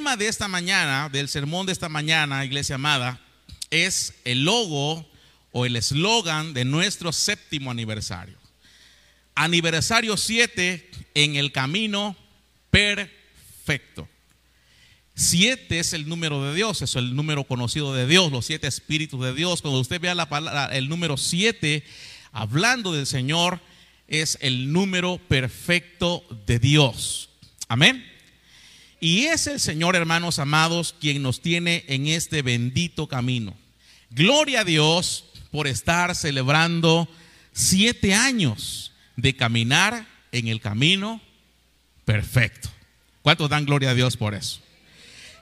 tema de esta mañana, del sermón de esta mañana, iglesia amada, es el logo o el eslogan de nuestro séptimo aniversario. Aniversario 7 en el camino perfecto. Siete es el número de Dios, es el número conocido de Dios, los siete espíritus de Dios. Cuando usted vea la palabra, el número siete, hablando del Señor, es el número perfecto de Dios. Amén. Y es el Señor, hermanos amados, quien nos tiene en este bendito camino. Gloria a Dios por estar celebrando siete años de caminar en el camino perfecto. ¿Cuántos dan gloria a Dios por eso?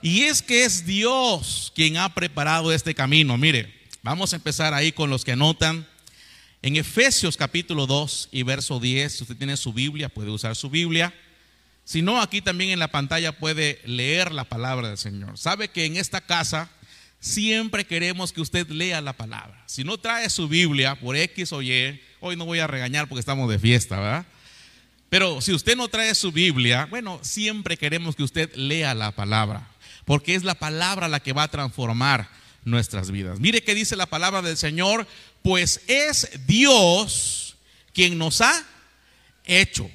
Y es que es Dios quien ha preparado este camino. Mire, vamos a empezar ahí con los que anotan. En Efesios capítulo 2 y verso 10, si usted tiene su Biblia, puede usar su Biblia. Si no, aquí también en la pantalla puede leer la palabra del Señor. Sabe que en esta casa siempre queremos que usted lea la palabra. Si no trae su Biblia por X o Y, hoy no voy a regañar porque estamos de fiesta, ¿verdad? Pero si usted no trae su Biblia, bueno, siempre queremos que usted lea la palabra porque es la palabra la que va a transformar nuestras vidas. Mire qué dice la palabra del Señor, pues es Dios quien nos ha hecho.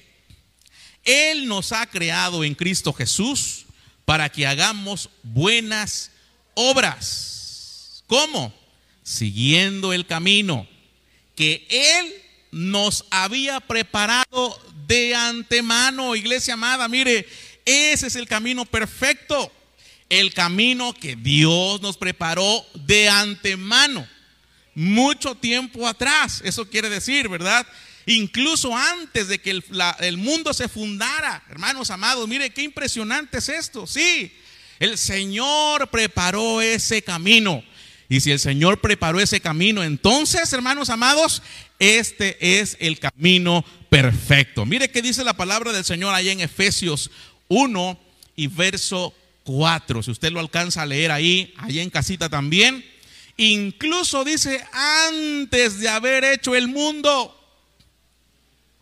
Él nos ha creado en Cristo Jesús para que hagamos buenas obras. ¿Cómo? Siguiendo el camino que Él nos había preparado de antemano, iglesia amada. Mire, ese es el camino perfecto el camino que Dios nos preparó de antemano, mucho tiempo atrás. Eso quiere decir, ¿verdad? Incluso antes de que el, mundo se fundara, hermanos amados, mire qué impresionante es esto. Sí, el Señor preparó ese camino. Y si el Señor preparó ese camino, entonces, hermanos amados, este es el camino perfecto. Mire qué dice la palabra del Señor allá en Efesios 1 y verso 4. Si usted lo alcanza a leer ahí, ahí en casita también. Incluso dice antes de haber hecho el mundo.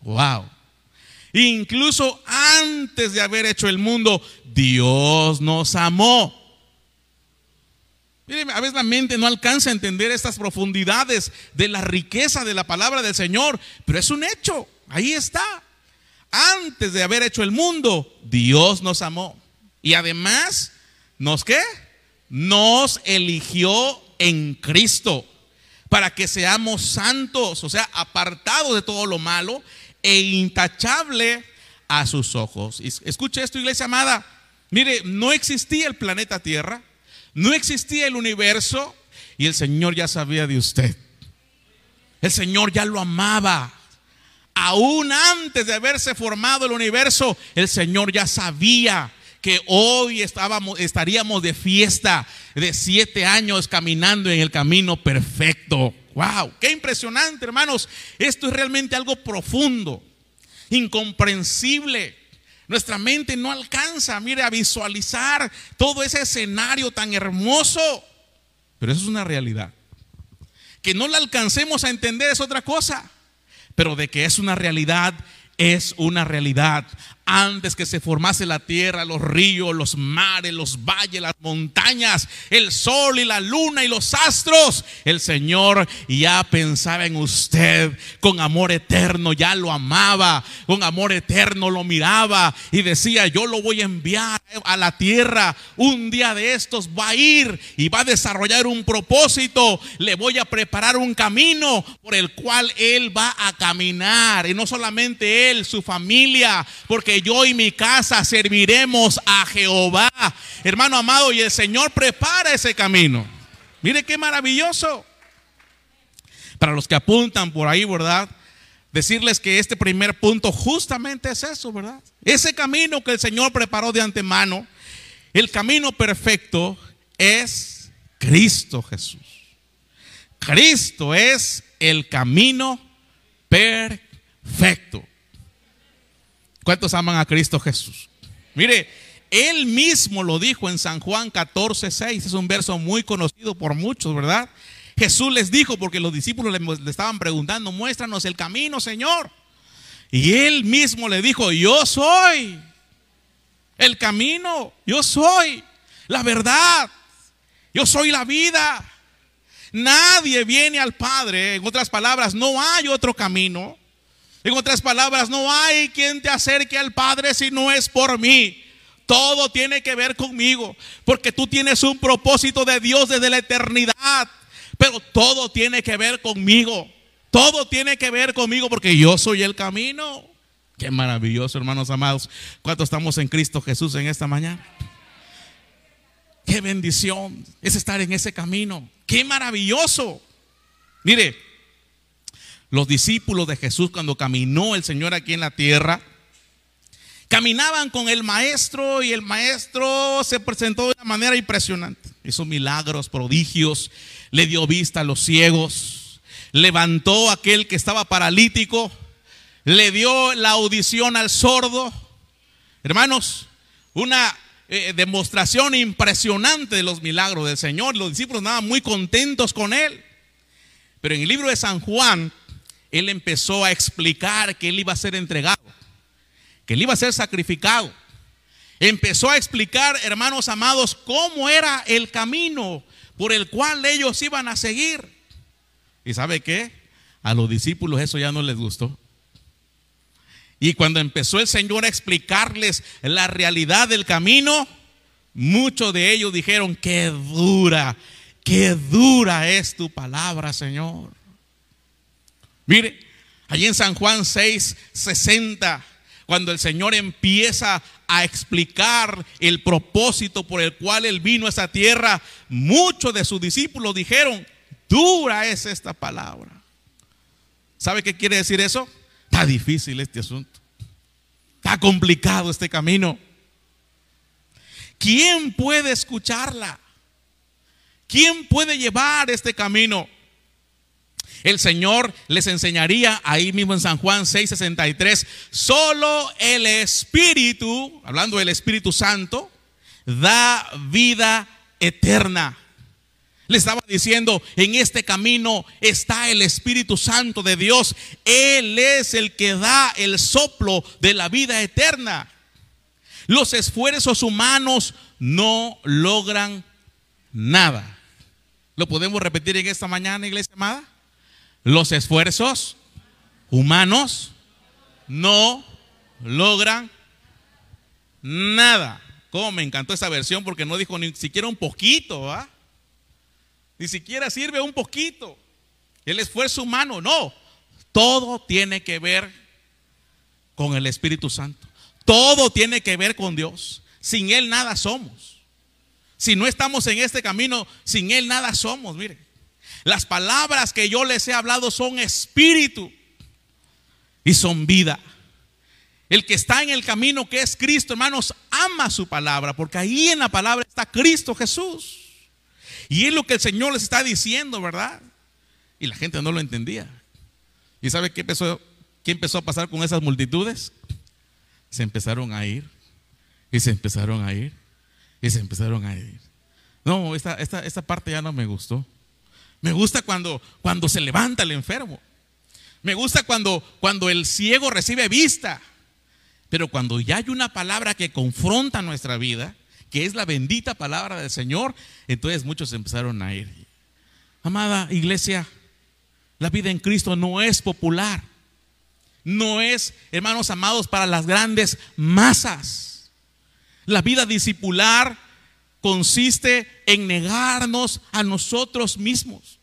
Wow. Incluso antes de haber hecho el mundo, Dios nos amó. Mire, a veces la mente no alcanza a entender estas profundidades de la riqueza de la palabra del Señor, pero es un hecho, ahí está. Antes de haber hecho el mundo, Dios nos amó. Y además, ¿nos qué? Nos eligió en Cristo para que seamos santos, o sea, apartados de todo lo malo e intachable a sus ojos. Escuche esto, iglesia amada. Mire, no existía el planeta Tierra, no existía el universo y el Señor ya sabía de usted. El Señor ya lo amaba. Aún antes de haberse formado el universo, el Señor ya sabía que hoy estábamos, estaríamos de fiesta de siete años caminando en el camino perfecto. ¡Wow! ¡Qué impresionante, hermanos! Esto es realmente algo profundo, incomprensible. Nuestra mente no alcanza, mire, a visualizar todo ese escenario tan hermoso. Pero eso es una realidad. Que no la alcancemos a entender es otra cosa. Pero de que es una realidad, es una realidad antes que se formase la tierra, los ríos, los mares, los valles, las montañas, el sol y la luna y los astros, el Señor ya pensaba en usted con amor eterno, ya lo amaba, con amor eterno lo miraba y decía, yo lo voy a enviar a la tierra, un día de estos va a ir y va a desarrollar un propósito, le voy a preparar un camino por el cual él va a caminar y no solamente él, su familia, porque yo y mi casa serviremos a Jehová. Hermano amado, y el Señor prepara ese camino. Mire qué maravilloso. Para los que apuntan por ahí, ¿verdad? Decirles que este primer punto justamente es eso, ¿verdad? Ese camino que el Señor preparó de antemano, el camino perfecto es Cristo Jesús. Cristo es el camino perfecto. ¿Cuántos aman a Cristo Jesús? Mire, él mismo lo dijo en San Juan 14, 6. Es un verso muy conocido por muchos, ¿verdad? Jesús les dijo, porque los discípulos le, estaban preguntando, muéstranos el camino, Señor. Y él mismo le dijo, yo soy el camino, yo soy la verdad. Yo soy la vida. Nadie viene al Padre. En otras palabras, no hay otro camino. En otras palabras, no hay quien te acerque al Padre si no es por mí. Todo tiene que ver conmigo, porque tú tienes un propósito de Dios desde la eternidad, pero todo tiene que ver conmigo. Todo tiene que ver conmigo porque yo soy el camino. Qué maravilloso, hermanos amados. ¿Cuántos estamos en Cristo Jesús en esta mañana? Qué bendición es estar en ese camino. Qué maravilloso. Mire, los discípulos de Jesús cuando caminó el Señor aquí en la tierra, caminaban con el maestro y el maestro se presentó de una manera impresionante. Hizo milagros, prodigios, le dio vista a los ciegos, levantó a aquel que estaba paralítico, le dio la audición al sordo. Hermanos, una eh, demostración impresionante de los milagros del Señor. Los discípulos estaban muy contentos con él. Pero en el libro de San Juan, él empezó a explicar que él iba a ser entregado, que él iba a ser sacrificado. Empezó a explicar, hermanos amados, cómo era el camino por el cual ellos iban a seguir. ¿Y sabe qué? A los discípulos eso ya no les gustó. Y cuando empezó el Señor a explicarles la realidad del camino, muchos de ellos dijeron, qué dura, qué dura es tu palabra, Señor. Mire, allí en San Juan 6, 60, cuando el Señor empieza a explicar el propósito por el cual Él vino a esa tierra, muchos de sus discípulos dijeron, dura es esta palabra. ¿Sabe qué quiere decir eso? Está difícil este asunto. Está complicado este camino. ¿Quién puede escucharla? ¿Quién puede llevar este camino? El Señor les enseñaría ahí mismo en San Juan 6:63, solo el Espíritu, hablando del Espíritu Santo, da vida eterna. Le estaba diciendo, en este camino está el Espíritu Santo de Dios. Él es el que da el soplo de la vida eterna. Los esfuerzos humanos no logran nada. ¿Lo podemos repetir en esta mañana, iglesia amada? Los esfuerzos humanos no logran nada. Cómo me encantó esa versión porque no dijo ni siquiera un poquito, ¿va? Ni siquiera sirve un poquito. El esfuerzo humano, no. Todo tiene que ver con el Espíritu Santo. Todo tiene que ver con Dios. Sin Él nada somos. Si no estamos en este camino, sin Él nada somos. Mire, las palabras que yo les he hablado son espíritu y son vida. El que está en el camino que es Cristo, hermanos, ama su palabra, porque ahí en la palabra está Cristo Jesús. Y es lo que el Señor les está diciendo, ¿verdad? Y la gente no lo entendía. ¿Y sabe qué empezó, qué empezó a pasar con esas multitudes? Se empezaron a ir. Y se empezaron a ir. Y se empezaron a ir. No, esta, esta, esta parte ya no me gustó. Me gusta cuando, cuando se levanta el enfermo. Me gusta cuando, cuando el ciego recibe vista. Pero cuando ya hay una palabra que confronta nuestra vida, que es la bendita palabra del Señor, entonces muchos empezaron a ir. Amada iglesia, la vida en Cristo no es popular. No es, hermanos amados, para las grandes masas. La vida discipular consiste en negarnos a nosotros mismos.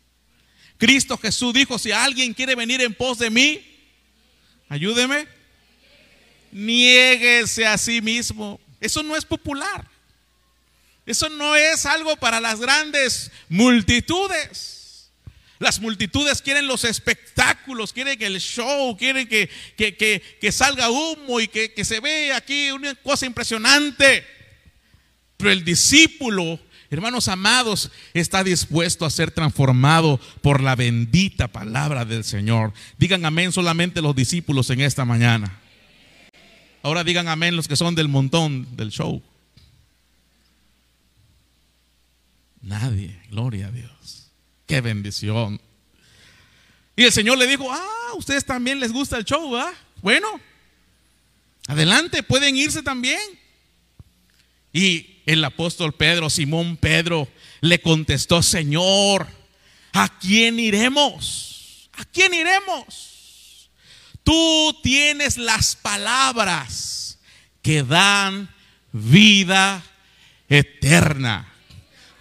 Cristo Jesús dijo, si alguien quiere venir en pos de mí, ayúdeme, niéguese a sí mismo. Eso no es popular. Eso no es algo para las grandes multitudes. Las multitudes quieren los espectáculos, quieren el show, quieren que, que, salga humo y que, que se vea aquí una cosa impresionante. Pero el discípulo, hermanos amados, está dispuesto a ser transformado por la bendita palabra del Señor. Digan amén solamente los discípulos en esta mañana. Ahora digan amén los que son del montón del show. Nadie, gloria a Dios. Qué bendición. Y el Señor le dijo, ah, ustedes también les gusta el show, ¿ah? Bueno, adelante, pueden irse también. Y el apóstol Pedro, Simón Pedro, le contestó, Señor, ¿a quién iremos? ¿A quién iremos? Tú tienes las palabras que dan vida eterna.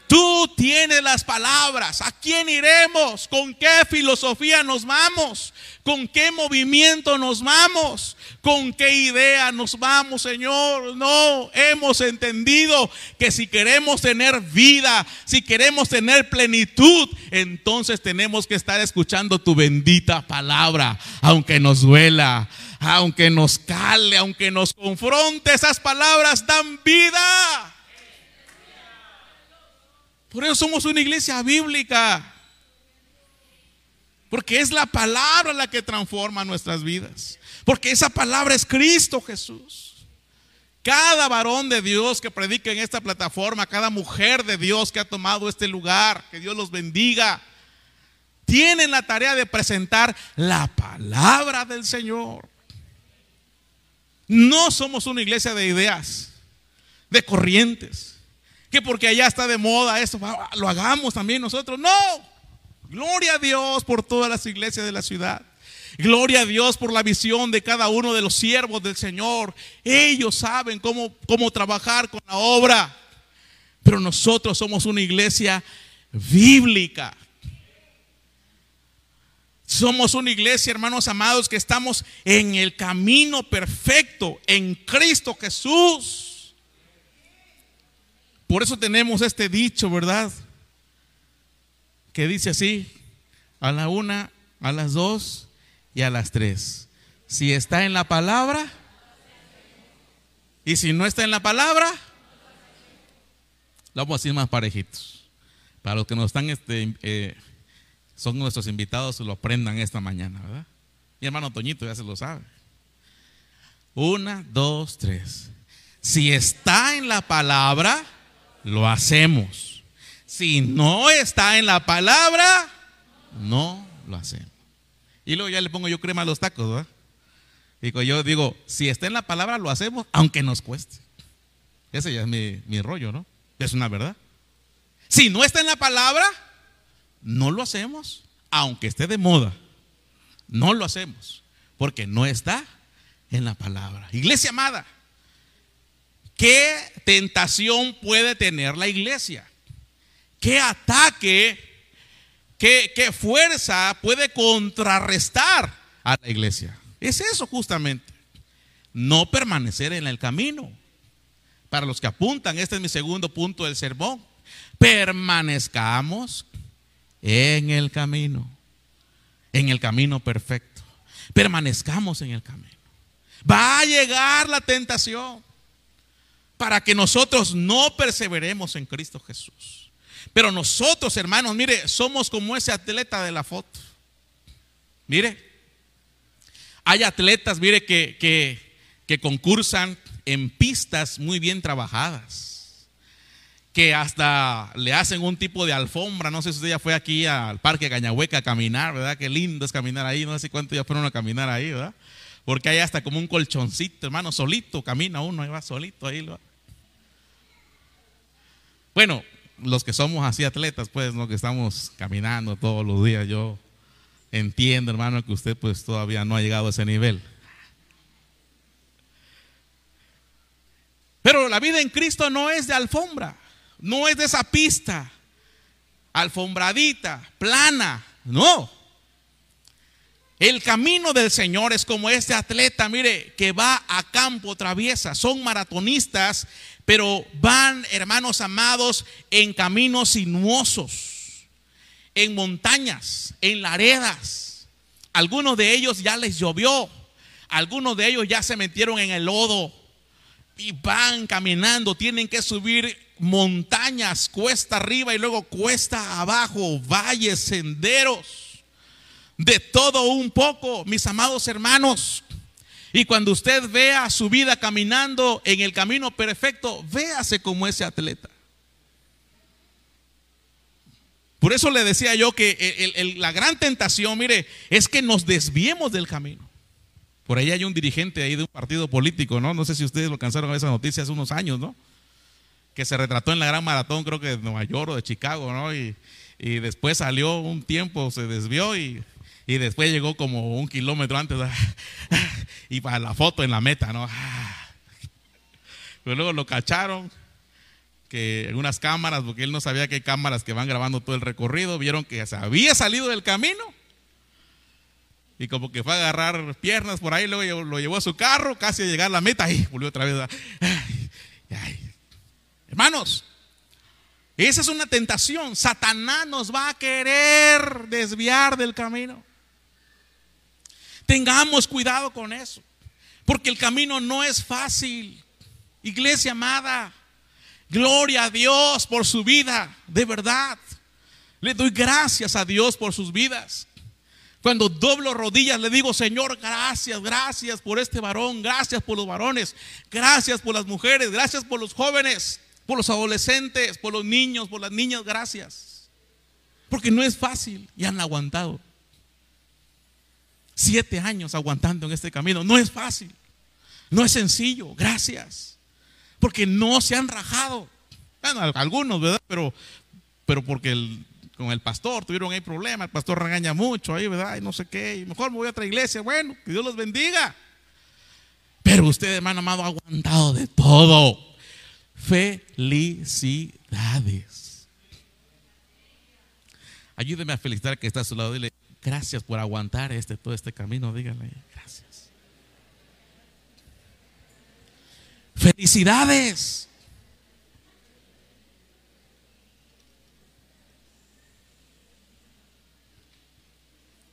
Tú tienes las palabras. ¿A quién iremos? ¿Con qué filosofía nos vamos? ¿Con qué movimiento nos vamos? ¿Con qué idea nos vamos, Señor? No, hemos entendido que si queremos tener vida, si queremos tener plenitud, entonces tenemos que estar escuchando tu bendita palabra, aunque nos duela, aunque nos cale, aunque nos confronte, esas palabras dan vida. Por eso somos una iglesia bíblica. Porque es la palabra la que transforma nuestras vidas. Porque esa palabra es Cristo Jesús. Cada varón de Dios que predica en esta plataforma, cada mujer de Dios que ha tomado este lugar, que Dios los bendiga, tienen la tarea de presentar la palabra del Señor. No somos una iglesia de ideas, de corrientes que porque allá está de moda eso, lo hagamos también nosotros. No, gloria a Dios por todas las iglesias de la ciudad. Gloria a Dios por la visión de cada uno de los siervos del Señor. Ellos saben cómo, cómo trabajar con la obra. Pero nosotros somos una iglesia bíblica. Somos una iglesia, hermanos amados, que estamos en el camino perfecto, en Cristo Jesús. Por eso tenemos este dicho, ¿verdad? Que dice así, a la una, a las dos y a las tres. Si está en la palabra, y si no está en la palabra, lo vamos a decir más parejitos. Para los que nos están, este, eh, son nuestros invitados, lo aprendan esta mañana, ¿verdad? Mi hermano Toñito ya se lo sabe. Una, dos, tres. Si está en la palabra, lo hacemos. Si no está en la palabra, no lo hacemos. Y luego ya le pongo yo crema a los tacos, ¿verdad? Y yo digo, si está en la palabra, lo hacemos, aunque nos cueste. Ese ya es mi, mi rollo, ¿no? Es una verdad. Si no está en la palabra, no lo hacemos, aunque esté de moda. No lo hacemos, porque no está en la palabra. Iglesia amada, ¿Qué tentación puede tener la iglesia? ¿Qué ataque, qué, fuerza puede contrarrestar a la iglesia? Es eso justamente. No permanecer en el camino. Para los que apuntan, este es mi segundo punto del sermón. Permanezcamos en el camino. En el camino perfecto. Permanezcamos en el camino. Va a llegar la tentación para que nosotros no perseveremos en Cristo Jesús. Pero nosotros, hermanos, mire, somos como ese atleta de la foto. Mire, hay atletas, mire, que, que, concursan en pistas muy bien trabajadas, que hasta le hacen un tipo de alfombra. No sé si usted ya fue aquí al Parque Cañahueca a caminar, ¿verdad? Qué lindo es caminar ahí. No sé cuánto ya fueron a caminar ahí, ¿verdad? Porque hay hasta como un colchoncito, hermano, solito camina uno, ahí va solito ahí. ¿verdad? Bueno, los que somos así atletas, pues, ¿no? Que estamos caminando todos los días, yo entiendo, hermano, que usted pues todavía no ha llegado a ese nivel. Pero la vida en Cristo no es de alfombra, no es de esa pista, alfombradita, plana, no. El camino del Señor es como este atleta, mire, que va a campo traviesa. Son maratonistas pero van, hermanos amados, en caminos sinuosos, en montañas, en laredas. Algunos de ellos ya les llovió, algunos de ellos ya se metieron en el lodo y van caminando, tienen que subir montañas, cuesta arriba y luego cuesta abajo, valles, senderos, de todo un poco, mis amados hermanos. Y cuando usted vea su vida caminando en el camino perfecto, véase como ese atleta. Por eso le decía yo que la gran tentación, mire, es que nos desviemos del camino. Por ahí hay un dirigente ahí de un partido político, ¿no? No sé si ustedes lo alcanzaron a esa noticia hace unos años, ¿no? que se retrató en la gran maratón, creo que de Nueva York o de Chicago, ¿no? Y después salió un tiempo, se desvió y, y después llegó como un kilómetro antes y para la foto en la meta, ¿no? Pero luego lo cacharon que en unas cámaras, porque él no sabía hay cámaras que van grabando todo el recorrido, vieron que se había salido del camino y como que fue a agarrar piernas por ahí, luego lo llevó a su carro, casi a llegar a la meta y volvió otra vez. Hermanos, esa es una tentación. Satanás nos va a querer desviar del camino. Tengamos cuidado con eso, porque el camino no es fácil. Iglesia amada, gloria a Dios por su vida, de verdad. Le doy gracias a Dios por sus vidas. Cuando doblo rodillas le digo, Señor, gracias, gracias por este varón, gracias por los varones, gracias por las mujeres, gracias por los jóvenes por los adolescentes, por los niños, por las niñas, gracias. Porque no es fácil y han aguantado. Siete años aguantando en este camino. No es fácil. No es sencillo. Gracias. Porque no se han rajado. Bueno, algunos, ¿verdad? Pero, pero porque con el pastor tuvieron ahí problemas. El pastor regaña mucho ahí, ¿verdad? Y no sé qué. Y mejor me voy a otra iglesia. Bueno, que Dios los bendiga. Pero usted, hermano amado, ha aguantado de todo. Felicidades. Ayúdeme a felicitar que está a su lado. Dile, gracias por aguantar este, todo este camino. Dígale, gracias. Felicidades.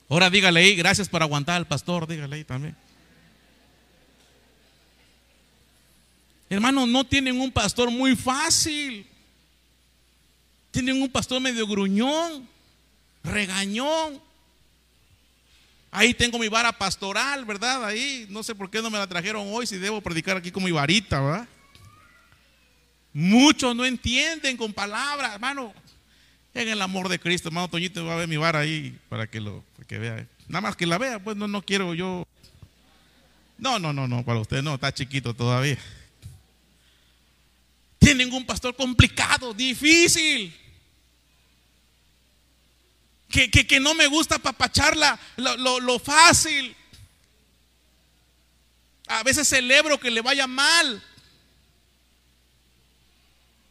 Ahora dígale ahí, gracias por aguantar al pastor, dígale ahí también. Hermanos, no tienen un pastor muy fácil. Tienen un pastor medio gruñón, regañón. Ahí tengo mi vara pastoral, ¿verdad? Ahí, no sé por qué no me la trajeron hoy, si debo predicar aquí con mi varita, ¿verdad? Muchos no entienden con palabras, hermano. En el amor de Cristo, hermano Toñito va a ver mi vara ahí para que lo que vea. Nada más que la vea, pues no, no quiero yo. No, no, no, no, para usted no, está chiquito todavía. Tienen un pastor complicado, difícil. Que, que, no me gusta papacharla lo, lo fácil. A veces celebro que le vaya mal.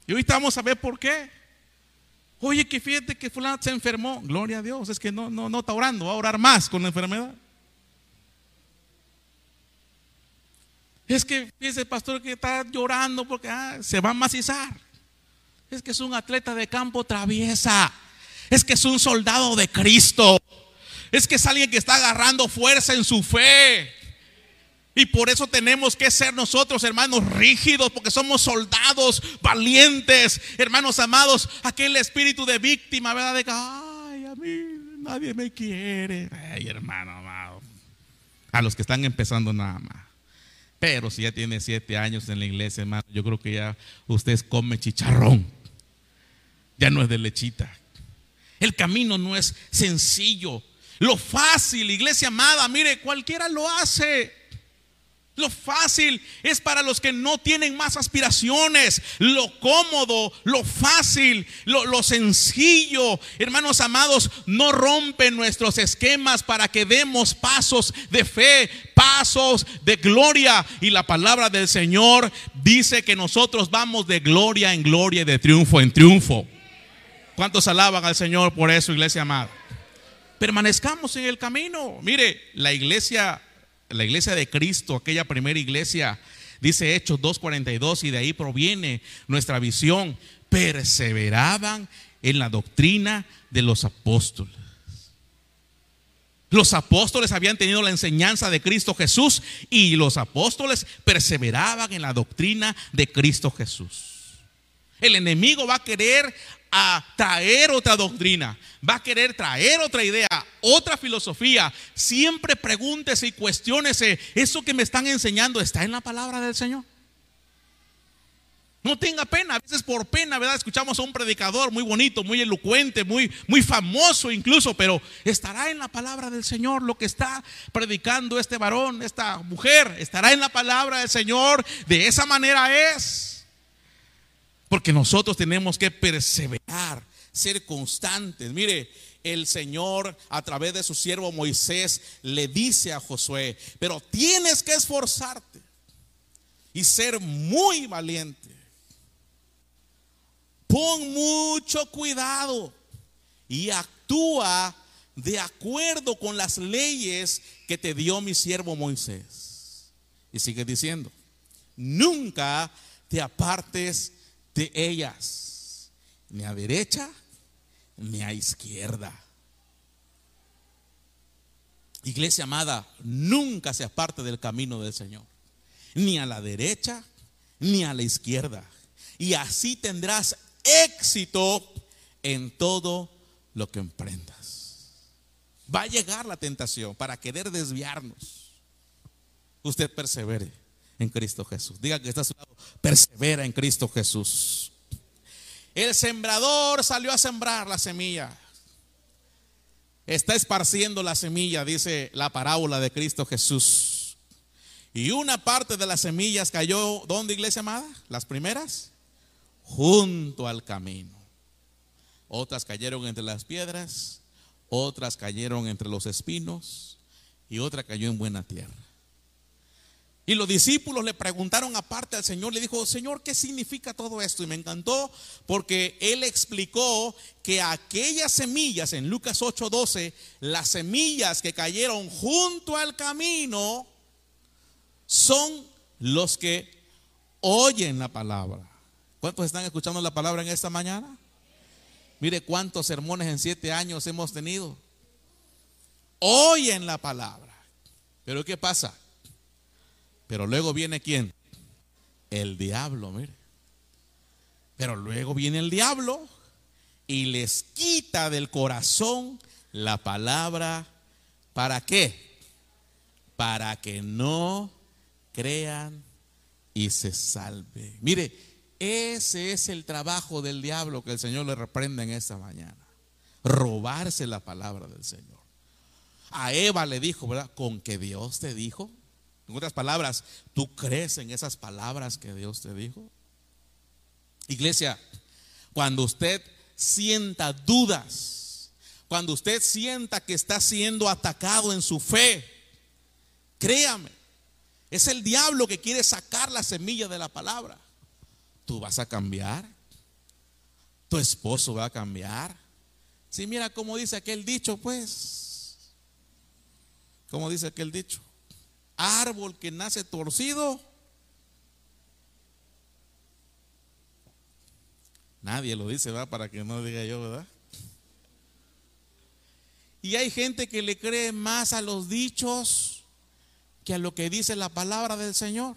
Y ahorita vamos a ver por qué. Oye, que fíjate que fulano se enfermó. Gloria a Dios. Es que no, no, no está orando, va a orar más con la enfermedad. Es que ese pastor que está llorando porque ah, se va a macizar. Es que es un atleta de campo traviesa. Es que es un soldado de Cristo. Es que es alguien que está agarrando fuerza en su fe. Y por eso tenemos que ser nosotros, hermanos, rígidos, porque somos soldados valientes, hermanos amados. Aquel espíritu de víctima, ¿verdad? De que, ay, a mí nadie me quiere. Ay, hermano amado. A los que están empezando nada más. Pero si ya tiene siete años en la iglesia, hermano, yo creo que ya usted come chicharrón. Ya no es de lechita. El camino no es sencillo. Lo fácil, iglesia amada, mire, cualquiera lo hace. Lo fácil es para los que no tienen más aspiraciones. Lo cómodo, lo fácil, lo, sencillo. Hermanos amados, no rompen nuestros esquemas para que demos pasos de fe, pasos de gloria. Y la palabra del Señor dice que nosotros vamos de gloria en gloria y de triunfo en triunfo. ¿Cuántos alaban al Señor por eso, iglesia amada? Permanezcamos en el camino. Mire, la iglesia la iglesia de Cristo, aquella primera iglesia, dice Hechos 2.42 y de ahí proviene nuestra visión, perseveraban en la doctrina de los apóstoles. Los apóstoles habían tenido la enseñanza de Cristo Jesús y los apóstoles perseveraban en la doctrina de Cristo Jesús. El enemigo va a querer traer otra doctrina, va a querer traer otra idea, otra filosofía. Siempre pregúntese y cuestiónese, ¿eso que me están enseñando está en la palabra del Señor? No tenga pena, a veces por pena, ¿verdad? Escuchamos a un predicador muy bonito, muy elocuente, muy, muy famoso incluso, pero estará en la palabra del Señor lo que está predicando este varón, esta mujer, estará en la palabra del Señor, de esa manera es. Porque nosotros tenemos que perseverar, ser constantes. Mire, el Señor a través de su siervo Moisés le dice a Josué, pero tienes que esforzarte y ser muy valiente. Pon mucho cuidado y actúa de acuerdo con las leyes que te dio mi siervo Moisés. Y sigue diciendo, nunca te apartes de ellas, ni a derecha ni a izquierda. Iglesia amada, nunca se aparte del camino del Señor, ni a la derecha ni a la izquierda. Y así tendrás éxito en todo lo que emprendas. Va a llegar la tentación para querer desviarnos. Usted persevere en Cristo Jesús. Diga que está a su lado, persevera en Cristo Jesús. El sembrador salió a sembrar la semilla. Está esparciendo la semilla, dice la parábola de Cristo Jesús. Y una parte de las semillas cayó, ¿dónde iglesia amada? Las primeras, junto al camino. Otras cayeron entre las piedras, otras cayeron entre los espinos y otra cayó en buena tierra. Y los discípulos le preguntaron aparte al Señor, le dijo, Señor, ¿qué significa todo esto? Y me encantó porque él explicó que aquellas semillas, en Lucas 8:12, las semillas que cayeron junto al camino, son los que oyen la palabra. ¿Cuántos están escuchando la palabra en esta mañana? Mire cuántos sermones en siete años hemos tenido. Oyen la palabra. Pero ¿qué pasa? Pero luego viene quién? El diablo, mire. Pero luego viene el diablo y les quita del corazón la palabra. ¿Para qué? Para que no crean y se salven. Mire, ese es el trabajo del diablo que el Señor le reprende en esta mañana. Robarse la palabra del Señor. A Eva le dijo, ¿verdad? Con que Dios te dijo. En otras palabras, ¿tú crees en esas palabras que Dios te dijo? Iglesia, cuando usted sienta dudas, cuando usted sienta que está siendo atacado en su fe, créame, es el diablo que quiere sacar la semilla de la palabra. Tú vas a cambiar, tu esposo va a cambiar. Si mira cómo dice aquel dicho, pues, ¿cómo dice aquel dicho? Árbol que nace torcido, nadie lo dice, ¿verdad? Para que no diga yo, ¿verdad? Y hay gente que le cree más a los dichos que a lo que dice la palabra del Señor.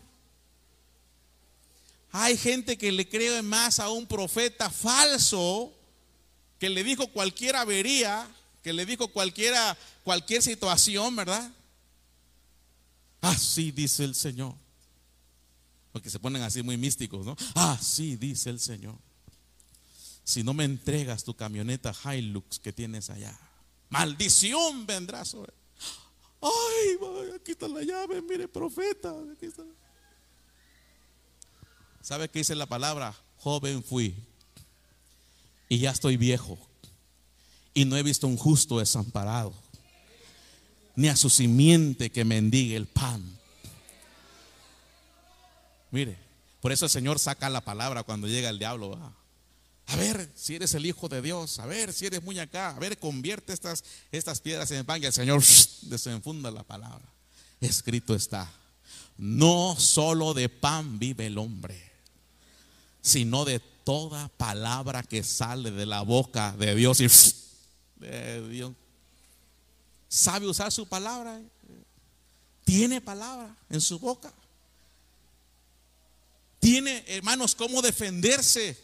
Hay gente que le cree más a un profeta falso que le dijo cualquier avería, que le dijo cualquiera, cualquier situación, ¿verdad? Así dice el Señor. Porque se ponen así muy místicos, ¿no? Así dice el Señor. Si no me entregas tu camioneta Hilux que tienes allá, maldición vendrá sobre. Ay, aquí está la llave, mire, profeta. ¿Sabe qué dice la palabra? Joven fui y ya estoy viejo y no he visto un justo desamparado ni a su simiente que mendigue el pan. Mire, por eso el Señor saca la palabra cuando llega el diablo. A ver si eres el Hijo de Dios, a ver si eres muy a ver, convierte estas, estas piedras en pan. Y el Señor desenfunda la palabra. Escrito está, no solo de pan vive el hombre, sino de toda palabra que sale de la boca de Dios y de Dios sabe usar su palabra, tiene palabra en su boca. Tiene, hermanos, cómo defenderse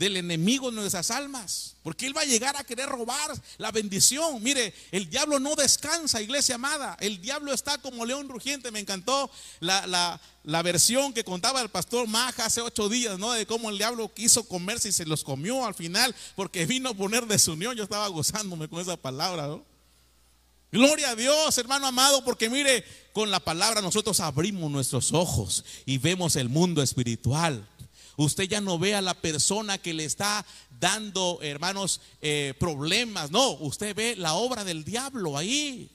del enemigo de nuestras almas. Porque Él va a llegar a querer robar la bendición. Mire, el diablo no descansa, iglesia amada. El diablo está como león rugiente. Me encantó la, versión que contaba el pastor Maja hace ocho días, ¿no? De cómo el diablo quiso comerse y se los comió al final porque vino a poner desunión. Yo estaba gozándome con esa palabra, ¿no? Gloria a Dios, hermano amado, porque mire, con la palabra nosotros abrimos nuestros ojos y vemos el mundo espiritual. Usted ya no ve a la persona que le está dando, hermanos, eh, problemas. No, usted ve la obra del diablo ahí.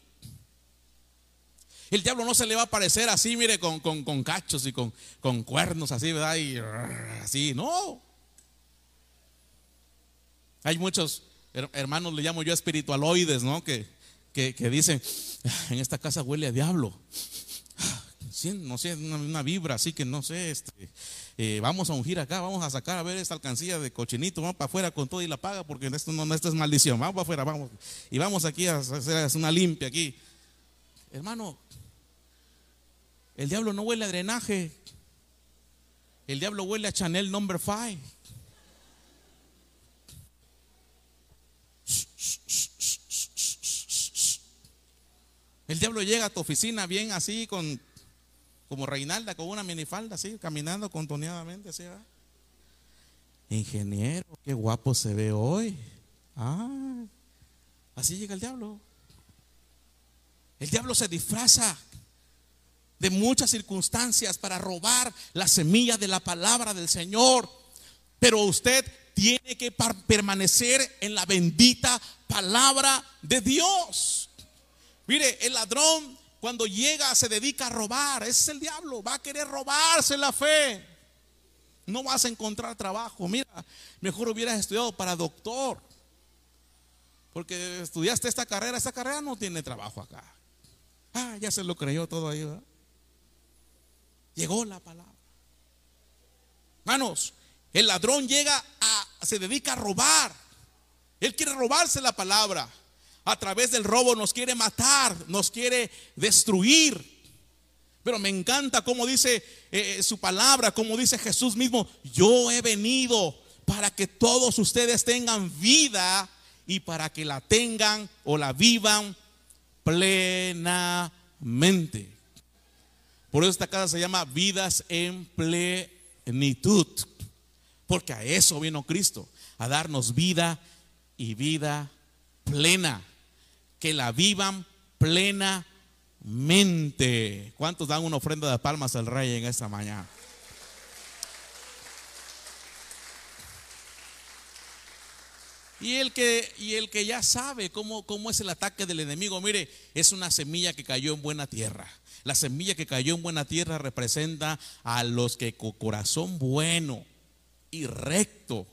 El diablo no se le va a aparecer así, mire, con, con, cachos y con, con, cuernos así, ¿verdad? Y así, no. Hay muchos hermanos, le llamo yo espiritualoides, ¿no? Que, que, dicen, ah, en esta casa huele a diablo. Ah, no sé, una, vibra así que no sé, este, eh, vamos a ungir acá, vamos a sacar a ver esta alcancía de cochinito, vamos para afuera con todo y la paga porque esto no, esto es maldición, vamos para afuera, vamos. Y vamos aquí a hacer una limpia aquí. Hermano, el diablo no huele a drenaje. El diablo huele a Chanel number 5. El diablo llega a tu oficina bien así, con, como Reinalda, con una minifalda, así, caminando contoneadamente, así, Ingeniero, qué guapo se ve hoy. Ah, así llega el diablo. El diablo se disfraza de muchas circunstancias para robar la semilla de la palabra del Señor. Pero usted tiene que permanecer en la bendita palabra de Dios. Mire, el ladrón cuando llega se dedica a robar. Ese es el diablo. Va a querer robarse la fe. No vas a encontrar trabajo. Mira, mejor hubieras estudiado para doctor. Porque estudiaste esta carrera. Esta carrera no tiene trabajo acá. Ah, ya se lo creyó todo ahí. Llegó la palabra. Hermanos, el ladrón llega a, se dedica a robar. Él quiere robarse la palabra. A través del robo nos quiere matar, nos quiere destruir. Pero me encanta cómo dice eh, su palabra, como dice Jesús mismo, yo he venido para que todos ustedes tengan vida y para que la tengan o la vivan plenamente. Por eso esta casa se llama vidas en plenitud. Porque a eso vino Cristo, a darnos vida y vida plena. Que la vivan plenamente. ¿Cuántos dan una ofrenda de palmas al rey en esta mañana? Y el que, y el que ya sabe cómo, cómo es el ataque del enemigo, mire, es una semilla que cayó en buena tierra. La semilla que cayó en buena tierra representa a los que con corazón bueno y recto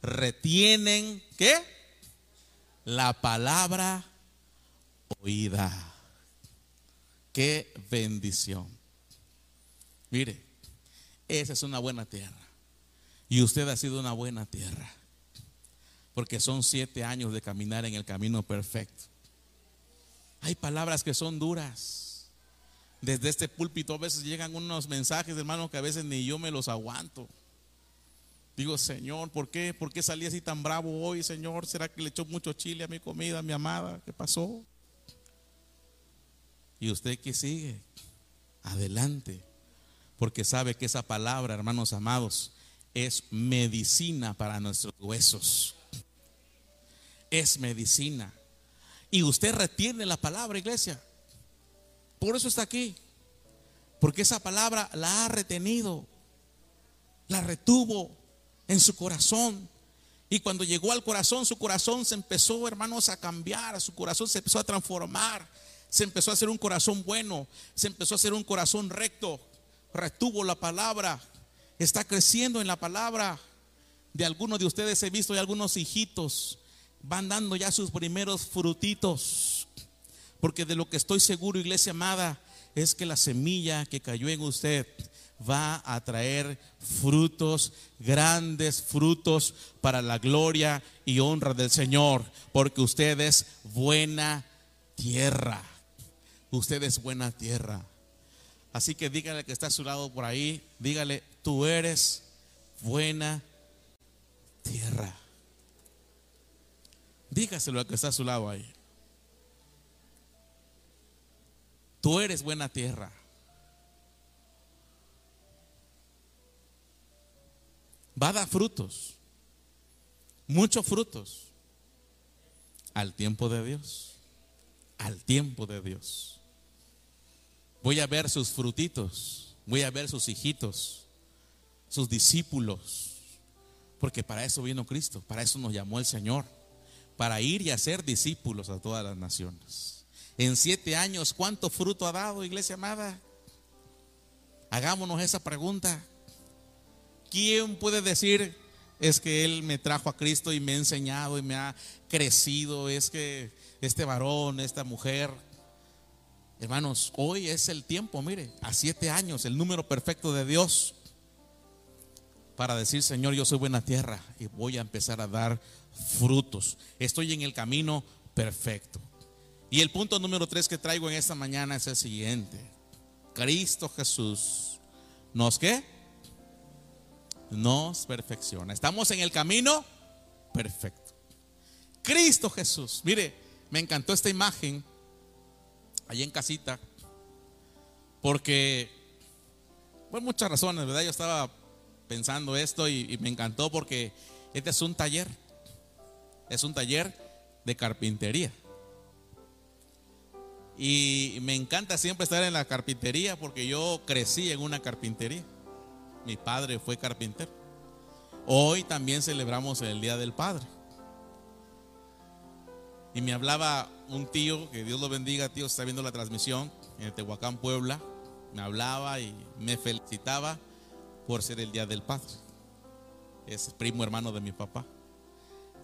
retienen, ¿qué? La palabra oída. Qué bendición. Mire, esa es una buena tierra. Y usted ha sido una buena tierra. Porque son siete años de caminar en el camino perfecto. Hay palabras que son duras desde este púlpito a veces llegan unos mensajes, hermano, que a veces ni yo me los aguanto. Digo, Señor, ¿por qué? ¿Por qué salí así tan bravo hoy, Señor? ¿Será que le echó mucho chile a mi comida, mi amada? ¿Qué pasó? Y usted que sigue, adelante, porque sabe que esa palabra, hermanos amados, es medicina para nuestros huesos. Es medicina. Y usted retiene la palabra, iglesia. Por eso está aquí. Porque esa palabra la ha retenido, la retuvo en su corazón. Y cuando llegó al corazón, su corazón se empezó, hermanos, a cambiar, su corazón se empezó a transformar, se empezó a hacer un corazón bueno, se empezó a hacer un corazón recto, retuvo la palabra, está creciendo en la palabra. De algunos de ustedes he visto y algunos hijitos van dando ya sus primeros frutitos porque de lo que estoy seguro, iglesia amada, es que la semilla que cayó en usted va a traer frutos, grandes frutos para la gloria y honra del Señor, porque usted es buena tierra. Usted es buena tierra. Así que dígale que está a su lado por ahí, dígale, tú eres buena tierra. Dígaselo al que está a su lado ahí. Tú eres buena tierra. Va a dar frutos, muchos frutos, al tiempo de Dios, al tiempo de Dios. Voy a ver sus frutitos, voy a ver sus hijitos, sus discípulos. Porque para eso vino Cristo, para eso nos llamó el Señor, para ir y hacer discípulos a todas las naciones. En siete años, ¿cuánto fruto ha dado, iglesia amada? Hagámonos esa pregunta. ¿Quién puede decir es que Él me trajo a Cristo y me ha enseñado y me ha crecido? Es que este varón, esta mujer, hermanos, hoy es el tiempo, mire, a siete años, el número perfecto de Dios para decir, Señor, yo soy buena tierra y voy a empezar a dar frutos. Estoy en el camino perfecto. Y el punto número tres que traigo en esta mañana es el siguiente. Cristo Jesús nos qué? Nos perfecciona. Estamos en el camino perfecto. Cristo Jesús. Mire, me encantó esta imagen allí en casita porque por muchas razones, ¿verdad? Yo estaba pensando esto y, y me encantó porque este es un taller. Es un taller de carpintería. Y me encanta siempre estar en la carpintería porque yo crecí en una carpintería. Mi padre fue carpintero. Hoy también celebramos el Día del Padre. Y me hablaba un tío, que Dios lo bendiga, tío, está viendo la transmisión en Tehuacán, Puebla. Me hablaba y me felicitaba por ser el Día del Padre. Es primo hermano de mi papá.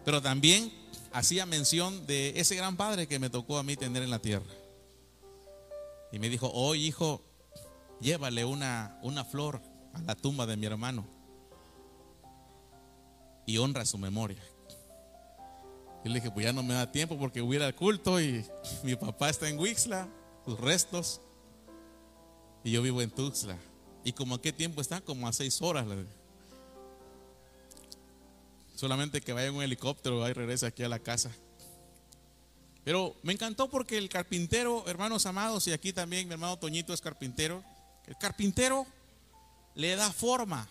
Pero también hacía mención de ese gran padre que me tocó a mí tener en la tierra. Y me dijo, hoy hijo, llévale una, una flor a la tumba de mi hermano y honra su memoria. Y le dije, pues ya no me da tiempo porque voy al culto y mi papá está en Wixla, sus restos, y yo vivo en Tuxtla. ¿Y como a qué tiempo está? Como a seis horas. Solamente que vaya en un helicóptero y regrese aquí a la casa. Pero me encantó porque el carpintero, hermanos amados, y aquí también mi hermano Toñito es carpintero, el carpintero le da forma,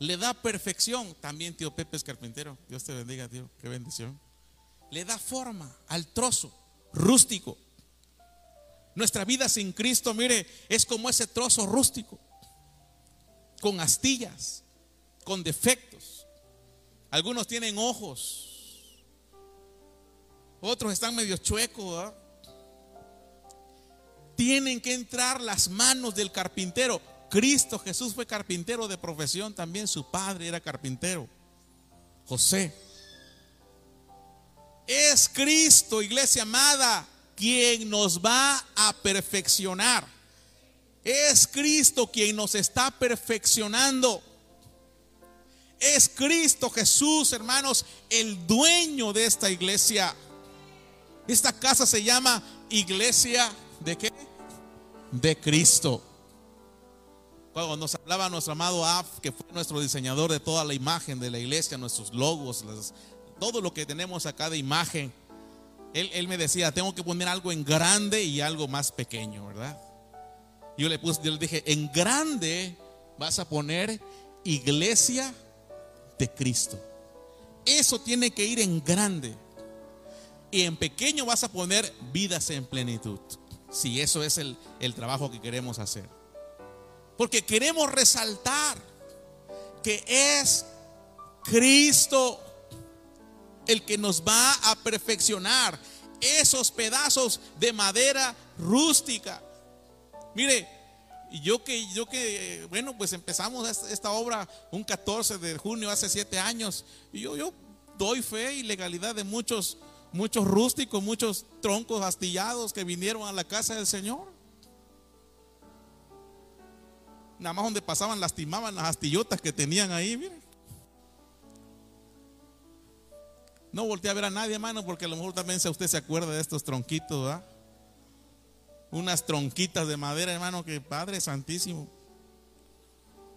le da perfección. También tío Pepe es carpintero. Dios te bendiga, tío. Qué bendición. Le da forma al trozo rústico. Nuestra vida sin Cristo, mire, es como ese trozo rústico, con astillas, con defectos. Algunos tienen ojos, otros están medio chuecos. Tienen que entrar las manos del carpintero. Cristo Jesús fue carpintero de profesión también, su padre era carpintero. José. Es Cristo, iglesia amada, quien nos va a perfeccionar. Es Cristo quien nos está perfeccionando. Es Cristo Jesús, hermanos, el dueño de esta iglesia. Esta casa se llama Iglesia de qué? De Cristo. Cuando nos hablaba nuestro amado Af, que fue nuestro diseñador de toda la imagen de la iglesia, nuestros logos, todo lo que tenemos acá de imagen, él, me decía, tengo que poner algo en grande y algo más pequeño, ¿verdad? Yo le, puse, yo le dije, en grande vas a poner iglesia de Cristo. Eso tiene que ir en grande. Y en pequeño vas a poner vidas en plenitud. Si eso es el, el trabajo que queremos hacer. Porque queremos resaltar que es Cristo el que nos va a perfeccionar esos pedazos de madera rústica. Mire, yo que, yo que, bueno, pues empezamos esta obra un 14 de junio hace siete años. Y yo, yo doy fe y legalidad de muchos muchos rústicos, muchos troncos astillados que vinieron a la casa del Señor. Nada más donde pasaban lastimaban las astillotas que tenían ahí, miren. No volteé a ver a nadie, hermano, porque a lo mejor también usted se acuerda de estos tronquitos, ¿verdad? Unas tronquitas de madera, hermano, que Padre Santísimo.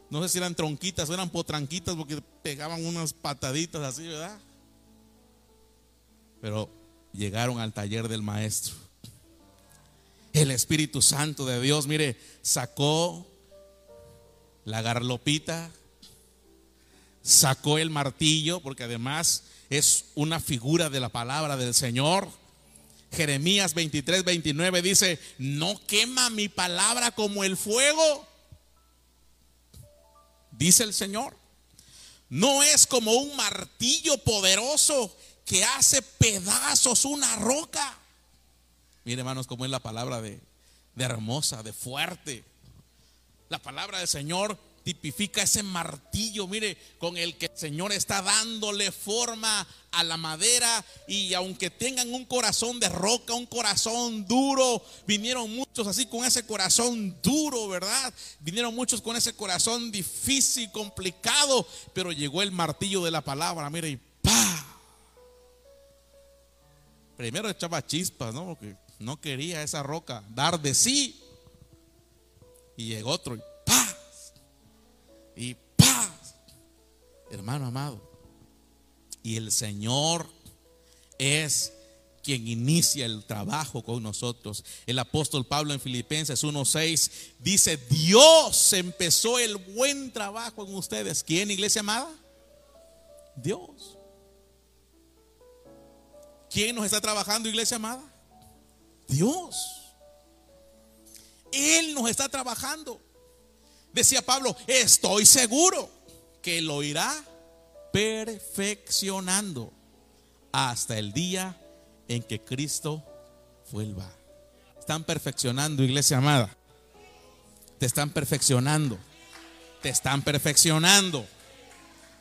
No sé si eran tronquitas o eran potranquitas porque pegaban unas pataditas así, ¿verdad? pero llegaron al taller del maestro. El Espíritu Santo de Dios, mire, sacó la garlopita, sacó el martillo, porque además es una figura de la palabra del Señor. Jeremías 23, 29 dice, no quema mi palabra como el fuego. dice el Señor. No es como un martillo poderoso que hace pedazos una roca. Mire, hermanos, cómo es la palabra de, de hermosa, de fuerte. La palabra del Señor tipifica ese martillo, mire, con el que el Señor está dándole forma a la madera y aunque tengan un corazón de roca, un corazón duro, vinieron muchos así con ese corazón duro, ¿verdad? Vinieron muchos con ese corazón difícil, complicado, pero llegó el martillo de la palabra, mire, y ¡pa! Primero echaba chispas, ¿no? Porque no quería esa roca dar de sí. Y llegó otro y y paz. Hermano amado. Y el Señor es quien inicia el trabajo con nosotros. El apóstol Pablo en Filipenses 1:6 dice, Dios empezó el buen trabajo en ustedes. ¿Quién, iglesia amada? Dios. ¿Quién nos está trabajando, iglesia amada? Dios. Él nos está trabajando. Decía Pablo, estoy seguro que lo irá perfeccionando hasta el día en que Cristo vuelva. Están perfeccionando, iglesia amada. Te están perfeccionando. Te están perfeccionando.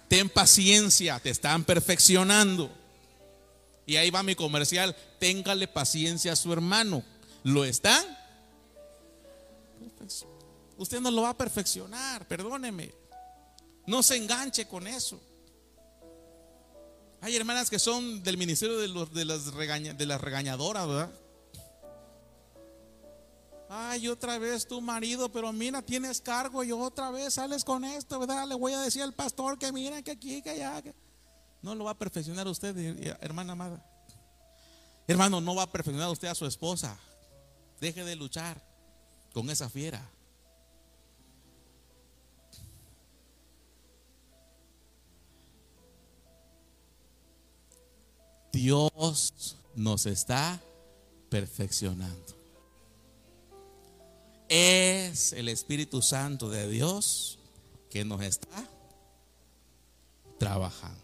Ten paciencia, te están perfeccionando. Y ahí va mi comercial. Téngale paciencia a su hermano. ¿Lo están? Usted no lo va a perfeccionar, perdóneme. No se enganche con eso. Hay hermanas que son del ministerio de, las, las regañadoras, ¿verdad? Ay, otra vez tu marido, pero mira, tienes cargo y otra vez sales con esto, ¿verdad? Le voy a decir al pastor que mira, que aquí, que allá. No lo va a perfeccionar usted, hermana amada. Hermano, no va a perfeccionar usted a su esposa. Deje de luchar con esa fiera. Dios nos está perfeccionando. Es el Espíritu Santo de Dios que nos está trabajando.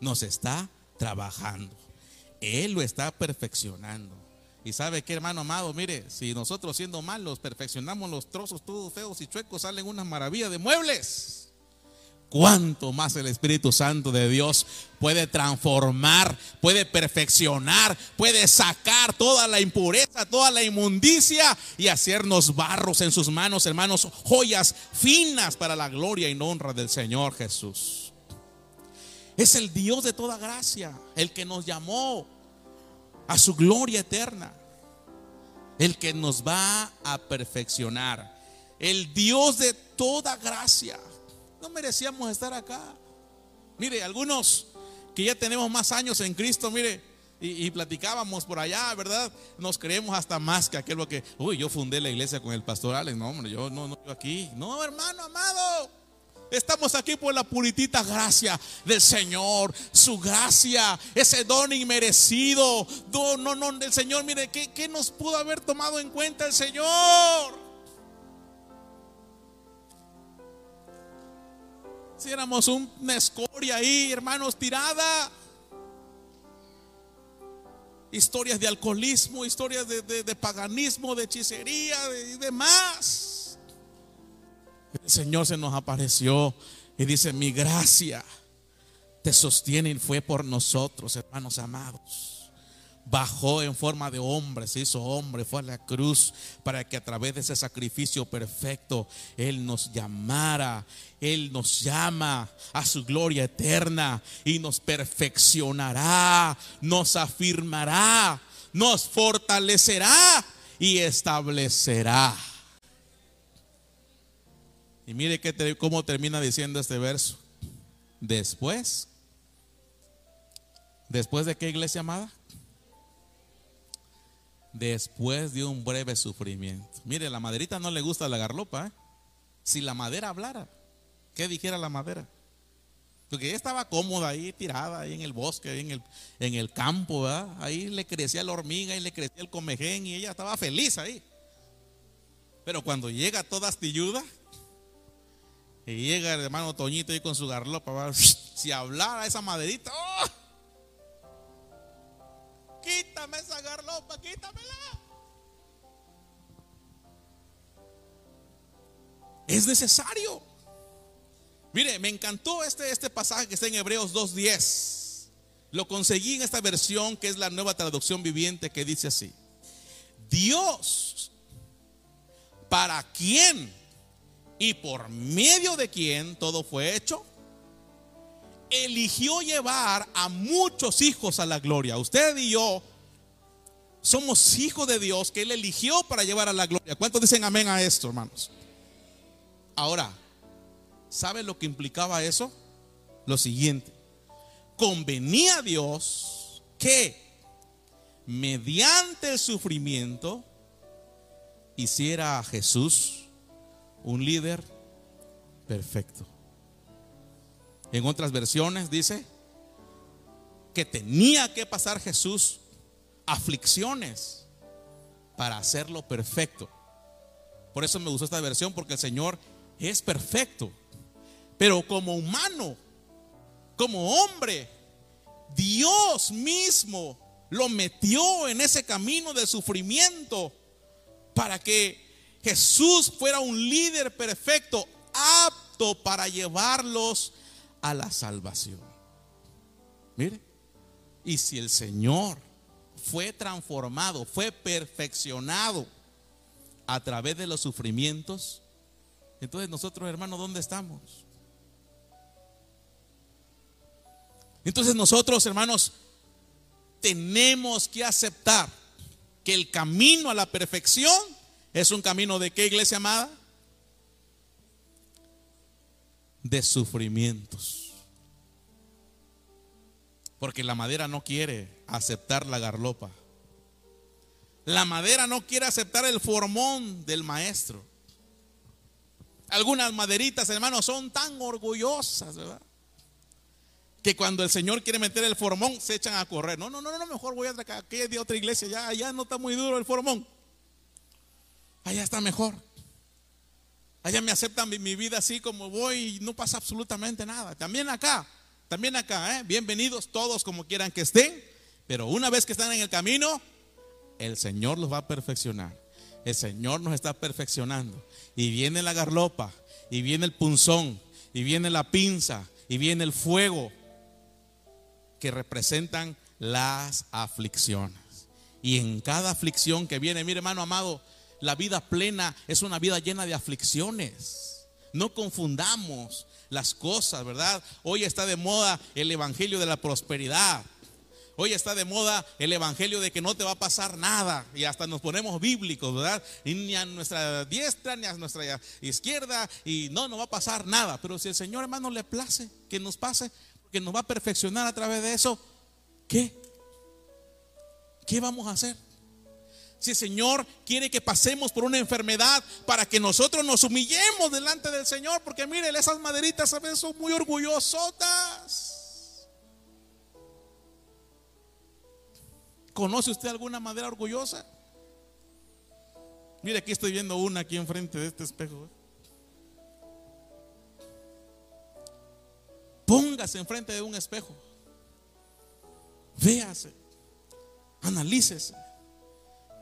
Nos está trabajando. Él lo está perfeccionando. Y sabe que, hermano amado, mire, si nosotros siendo malos perfeccionamos los trozos todos feos y chuecos, salen unas maravillas de muebles cuánto más el Espíritu Santo de Dios puede transformar, puede perfeccionar, puede sacar toda la impureza, toda la inmundicia y hacernos barros en sus manos, hermanos, joyas finas para la gloria y honra del Señor Jesús. Es el Dios de toda gracia, el que nos llamó a su gloria eterna, el que nos va a perfeccionar, el Dios de toda gracia no merecíamos estar acá. Mire, algunos que ya tenemos más años en Cristo, mire, y, platicábamos por allá, ¿verdad? Nos creemos hasta más que aquel que, uy, yo fundé la iglesia con el pastor Alex. No, hombre, yo no, no, aquí. No, hermano amado. Estamos aquí por la puritita gracia del Señor, su gracia, ese don inmerecido. No, no, no, del Señor, mire, ¿qué, ¿qué nos pudo haber tomado en cuenta el Señor? Si éramos una escoria ahí, hermanos, tirada. Historias de alcoholismo, historias de, paganismo, de hechicería y demás. El Señor se nos apareció y dice, mi gracia te sostiene y fue por nosotros, hermanos amados bajó en forma de hombre, se hizo hombre, fue a la cruz para que a través de ese sacrificio perfecto Él nos llamara, Él nos llama a su gloria eterna y nos perfeccionará, nos afirmará, nos fortalecerá y establecerá. Y mire que, cómo termina diciendo este verso. Después, después de qué iglesia amada? Después de un breve sufrimiento. Mire, la maderita no le gusta la garlopa. ¿eh? Si la madera hablara, ¿qué dijera la madera? Porque ella estaba cómoda ahí, tirada ahí en el bosque, ahí en el, en el campo, ahí le crecía la hormiga y le crecía el comején y ella estaba feliz ahí. Pero cuando llega toda astilluda Y llega el hermano Toñito ahí con su garlopa. Si hablara esa maderita, ¡oh! Quítamela. Es necesario. Mire, me encantó este, este pasaje que está en Hebreos 2.10. Lo conseguí en esta versión que es la nueva traducción viviente que dice así. Dios, ¿para quién y por medio de quién todo fue hecho? Eligió llevar a muchos hijos a la gloria. Usted y yo somos hijos de Dios que Él eligió para llevar a la gloria. ¿Cuántos dicen amén a esto, hermanos? Ahora, ¿sabe lo que implicaba eso? Lo siguiente. Convenía a Dios que mediante el sufrimiento hiciera a Jesús un líder perfecto. En otras versiones dice que tenía que pasar Jesús aflicciones para hacerlo perfecto. Por eso me gustó esta versión, porque el Señor es perfecto. Pero como humano, como hombre, Dios mismo lo metió en ese camino de sufrimiento para que Jesús fuera un líder perfecto, apto para llevarlos a la salvación. Mire, y si el Señor fue transformado, fue perfeccionado a través de los sufrimientos, entonces nosotros, hermanos, ¿dónde estamos? Entonces nosotros, hermanos, tenemos que aceptar que el camino a la perfección es un camino de qué iglesia amada? De sufrimientos. Porque la madera no quiere aceptar la garlopa. La madera no quiere aceptar el formón del maestro. Algunas maderitas, hermanos, son tan orgullosas, ¿verdad? Que cuando el Señor quiere meter el formón, se echan a correr. No, no, no, no, mejor voy a aquella de otra iglesia. Ya, ya no está muy duro el formón. Allá está mejor. Allá me aceptan mi, vida así como voy y no pasa absolutamente nada. También acá, también acá, ¿eh? bienvenidos todos como quieran que estén. Pero una vez que están en el camino, el Señor los va a perfeccionar. El Señor nos está perfeccionando. Y viene la garlopa, y viene el punzón, y viene la pinza, y viene el fuego, que representan las aflicciones. Y en cada aflicción que viene, mire hermano amado, la vida plena es una vida llena de aflicciones. No confundamos las cosas, ¿verdad? Hoy está de moda el evangelio de la prosperidad. Hoy está de moda el evangelio de que no te va a pasar nada y hasta nos ponemos bíblicos, ¿verdad? Y ni a nuestra diestra ni a nuestra izquierda y no, no va a pasar nada. Pero si el Señor hermano le place que nos pase, que nos va a perfeccionar a través de eso, ¿qué? ¿Qué vamos a hacer? Si el Señor quiere que pasemos por una enfermedad para que nosotros nos humillemos delante del Señor, porque miren, esas maderitas a veces son muy orgullosotas. ¿Conoce usted alguna madera orgullosa? Mire, aquí estoy viendo una aquí enfrente de este espejo. ¿eh? Póngase enfrente de un espejo. Véase. Analícese.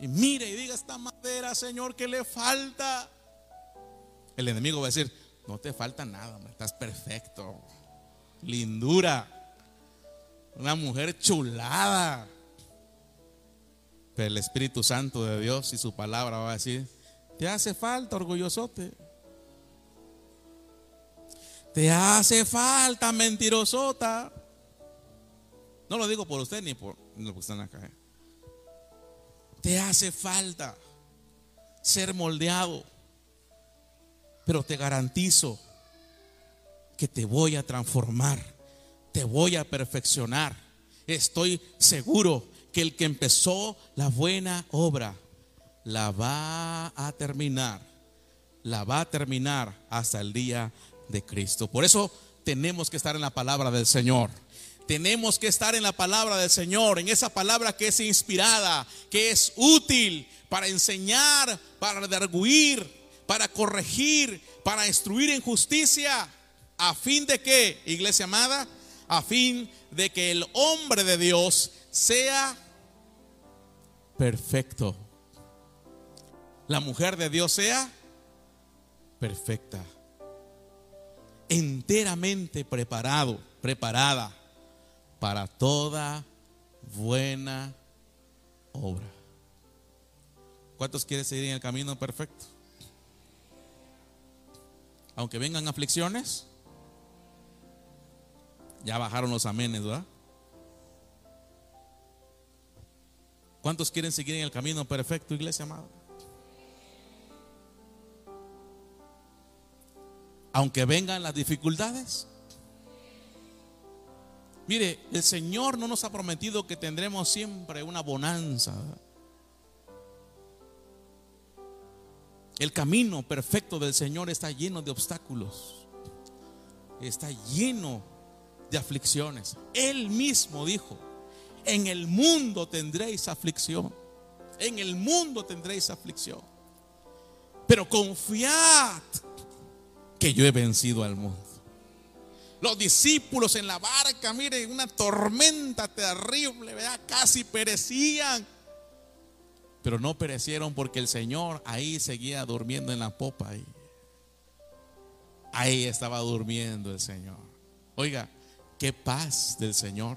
Y mire y diga esta madera, Señor, que le falta. El enemigo va a decir, no te falta nada, estás perfecto. Lindura. Una mujer chulada. Pero el Espíritu Santo de Dios y su palabra va a decir, te hace falta, orgullosote. Te hace falta, mentirosota. No lo digo por usted ni por los que están acá. Te hace falta ser moldeado. Pero te garantizo que te voy a transformar. Te voy a perfeccionar. Estoy seguro que el que empezó la buena obra la va a terminar, la va a terminar hasta el día de Cristo. Por eso tenemos que estar en la palabra del Señor. Tenemos que estar en la palabra del Señor, en esa palabra que es inspirada, que es útil para enseñar, para redarguir, para corregir, para instruir en justicia, a fin de que, iglesia amada, a fin de que el hombre de Dios sea perfecto. La mujer de Dios sea perfecta. Enteramente preparado, preparada para toda buena obra. ¿Cuántos quieren seguir en el camino perfecto? Aunque vengan aflicciones, ya bajaron los amenes, ¿verdad? ¿Cuántos quieren seguir en el camino perfecto, iglesia amada? Aunque vengan las dificultades. Mire, el Señor no nos ha prometido que tendremos siempre una bonanza. El camino perfecto del Señor está lleno de obstáculos. Está lleno de aflicciones. Él mismo dijo, en el mundo tendréis aflicción. En el mundo tendréis aflicción. Pero confiad que yo he vencido al mundo. Los discípulos en la barca, miren, una tormenta terrible, ¿verdad? Casi perecían. Pero no perecieron porque el Señor ahí seguía durmiendo en la popa. Ahí, ahí estaba durmiendo el Señor. Oiga, qué paz del Señor,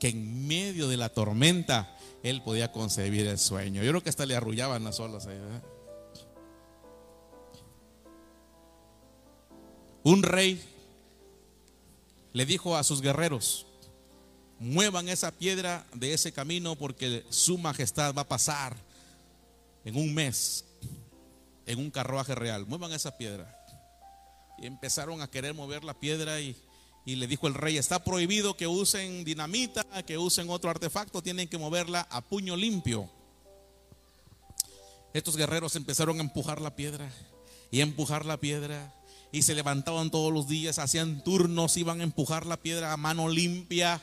que en medio de la tormenta Él podía concebir el sueño. Yo creo que hasta le arrullaban las olas ahí. Un rey le dijo a sus guerreros, muevan esa piedra de ese camino porque su majestad va a pasar en un mes en un carruaje real. Muevan esa piedra. Y empezaron a querer mover la piedra y, y, le dijo el rey, está prohibido que usen dinamita, que usen otro artefacto, tienen que moverla a puño limpio. Estos guerreros empezaron a empujar la piedra y a empujar la piedra y se levantaban todos los días, hacían turnos, iban a empujar la piedra a mano limpia.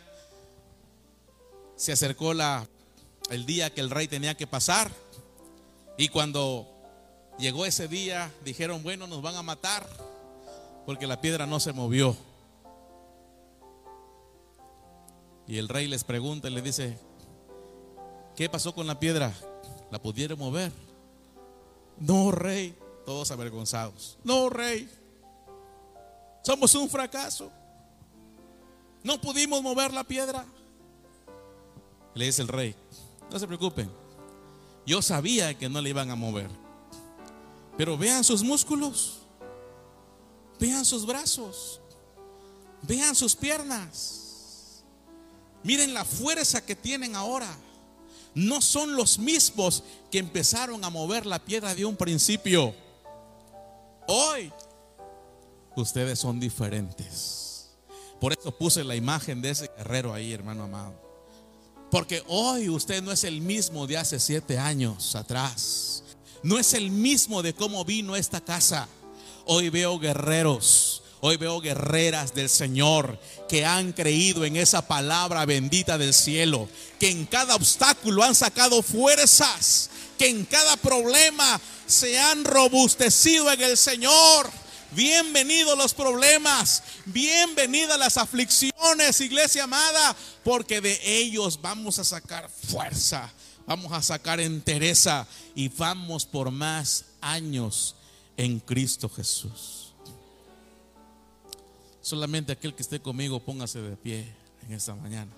Se acercó la, el día que el rey tenía que pasar y cuando llegó ese día, dijeron, bueno, nos van a matar porque la piedra no se movió. Y el rey les pregunta y le dice, ¿qué pasó con la piedra? ¿La pudieron mover? No, rey, todos avergonzados. No, rey, somos un fracaso. No pudimos mover la piedra. Le dice el rey, no se preocupen, yo sabía que no le iban a mover. Pero vean sus músculos. Vean sus brazos. Vean sus piernas. Miren la fuerza que tienen ahora. No son los mismos que empezaron a mover la piedra de un principio. Hoy ustedes son diferentes. Por eso puse la imagen de ese guerrero ahí, hermano amado. Porque hoy usted no es el mismo de hace siete años atrás. No es el mismo de cómo vino esta casa. Hoy veo guerreros. Hoy veo guerreras del Señor que han creído en esa palabra bendita del cielo, que en cada obstáculo han sacado fuerzas, que en cada problema se han robustecido en el Señor. Bienvenidos los problemas, bienvenidas las aflicciones, iglesia amada, porque de ellos vamos a sacar fuerza, vamos a sacar entereza y vamos por más años en Cristo Jesús. Solamente aquel que esté conmigo, póngase de pie en esta mañana.